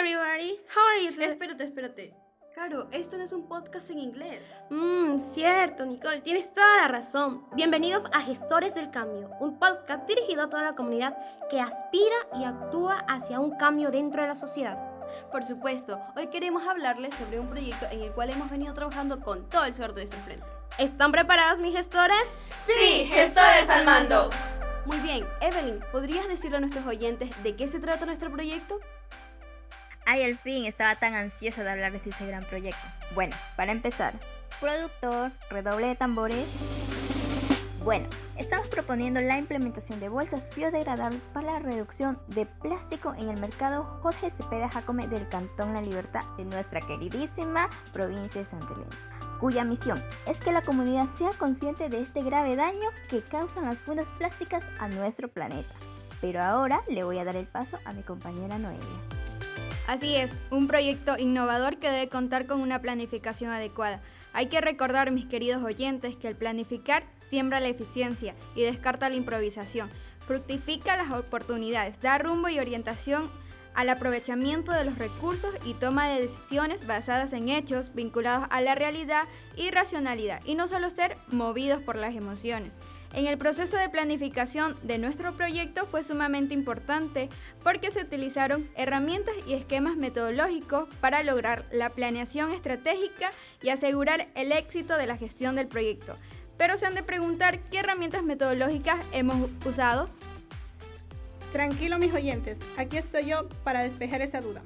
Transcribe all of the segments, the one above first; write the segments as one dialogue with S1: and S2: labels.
S1: everybody. How are you today?
S2: Espérate, espérate. Caro, esto no es un podcast en inglés.
S1: Mmm, cierto, Nicole, tienes toda la razón. Bienvenidos a Gestores del Cambio, un podcast dirigido a toda la comunidad que aspira y actúa hacia un cambio dentro de la sociedad.
S2: Por supuesto, hoy queremos hablarles sobre un proyecto en el cual hemos venido trabajando con todo el suerte de este frente.
S1: ¿Están preparados, mis gestores?
S3: Sí, gestores al mando.
S2: Muy bien, Evelyn, ¿podrías decirle a nuestros oyentes de qué se trata nuestro proyecto?
S4: Ay, al fin, estaba tan ansiosa de hablarles de ese gran proyecto. Bueno, para empezar, productor, redoble de tambores. Bueno, estamos proponiendo la implementación de bolsas biodegradables para la reducción de plástico en el mercado Jorge Cepeda Jacome del Cantón La Libertad de nuestra queridísima provincia de Santa Elena, cuya misión es que la comunidad sea consciente de este grave daño que causan las fundas plásticas a nuestro planeta. Pero ahora le voy a dar el paso a mi compañera Noelia.
S5: Así es, un proyecto innovador que debe contar con una planificación adecuada. Hay que recordar, mis queridos oyentes, que el planificar siembra la eficiencia y descarta la improvisación. Fructifica las oportunidades, da rumbo y orientación al aprovechamiento de los recursos y toma de decisiones basadas en hechos vinculados a la realidad y racionalidad, y no solo ser movidos por las emociones. En el proceso de planificación de nuestro proyecto fue sumamente importante porque se utilizaron herramientas y esquemas metodológicos para lograr la planeación estratégica y asegurar el éxito de la gestión del proyecto. Pero se han de preguntar qué herramientas metodológicas hemos usado.
S6: Tranquilo mis oyentes, aquí estoy yo para despejar esa duda.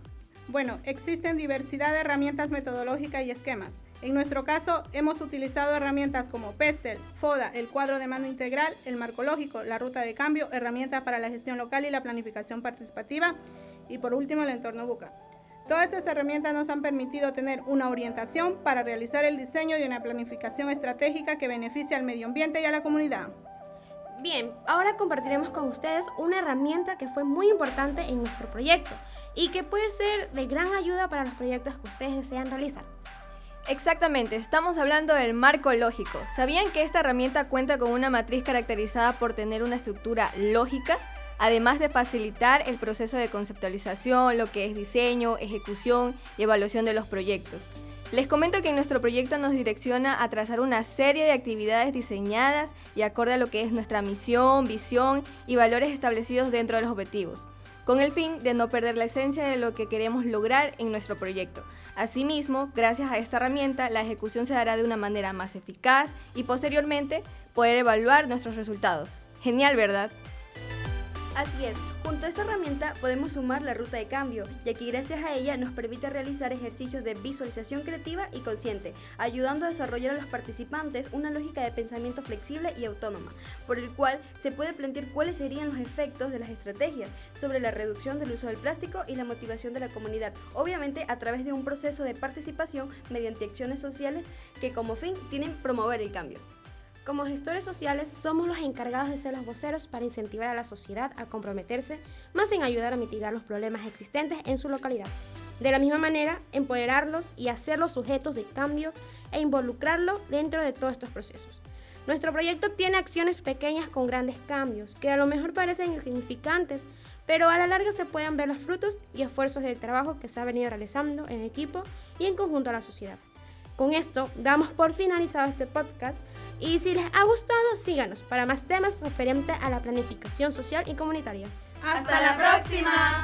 S6: Bueno, existen diversidad de herramientas metodológicas y esquemas. En nuestro caso, hemos utilizado herramientas como PESTEL, FODA, el cuadro de mando integral, el marco lógico, la ruta de cambio, herramientas para la gestión local y la planificación participativa y por último el entorno BUCA. Todas estas herramientas nos han permitido tener una orientación para realizar el diseño de una planificación estratégica que beneficie al medio ambiente y a la comunidad.
S1: Bien, ahora compartiremos con ustedes una herramienta que fue muy importante en nuestro proyecto y que puede ser de gran ayuda para los proyectos que ustedes desean realizar.
S7: Exactamente, estamos hablando del marco lógico. ¿Sabían que esta herramienta cuenta con una matriz caracterizada por tener una estructura lógica? Además de facilitar el proceso de conceptualización, lo que es diseño, ejecución y evaluación de los proyectos. Les comento que nuestro proyecto nos direcciona a trazar una serie de actividades diseñadas y acorde a lo que es nuestra misión, visión y valores establecidos dentro de los objetivos con el fin de no perder la esencia de lo que queremos lograr en nuestro proyecto. Asimismo, gracias a esta herramienta, la ejecución se dará de una manera más eficaz y posteriormente poder evaluar nuestros resultados. Genial, ¿verdad?
S2: Así es, junto a esta herramienta podemos sumar la ruta de cambio, ya que gracias a ella nos permite realizar ejercicios de visualización creativa y consciente, ayudando a desarrollar a los participantes una lógica de pensamiento flexible y autónoma, por el cual se puede plantear cuáles serían los efectos de las estrategias sobre la reducción del uso del plástico y la motivación de la comunidad, obviamente a través de un proceso de participación mediante acciones sociales que como fin tienen promover el cambio.
S1: Como gestores sociales, somos los encargados de ser los voceros para incentivar a la sociedad a comprometerse más en ayudar a mitigar los problemas existentes en su localidad. De la misma manera, empoderarlos y hacerlos sujetos de cambios e involucrarlos dentro de todos estos procesos. Nuestro proyecto tiene acciones pequeñas con grandes cambios, que a lo mejor parecen insignificantes, pero a la larga se pueden ver los frutos y esfuerzos del trabajo que se ha venido realizando en equipo y en conjunto a la sociedad. Con esto damos por finalizado este podcast y si les ha gustado síganos para más temas referentes a la planificación social y comunitaria.
S3: ¡Hasta la próxima!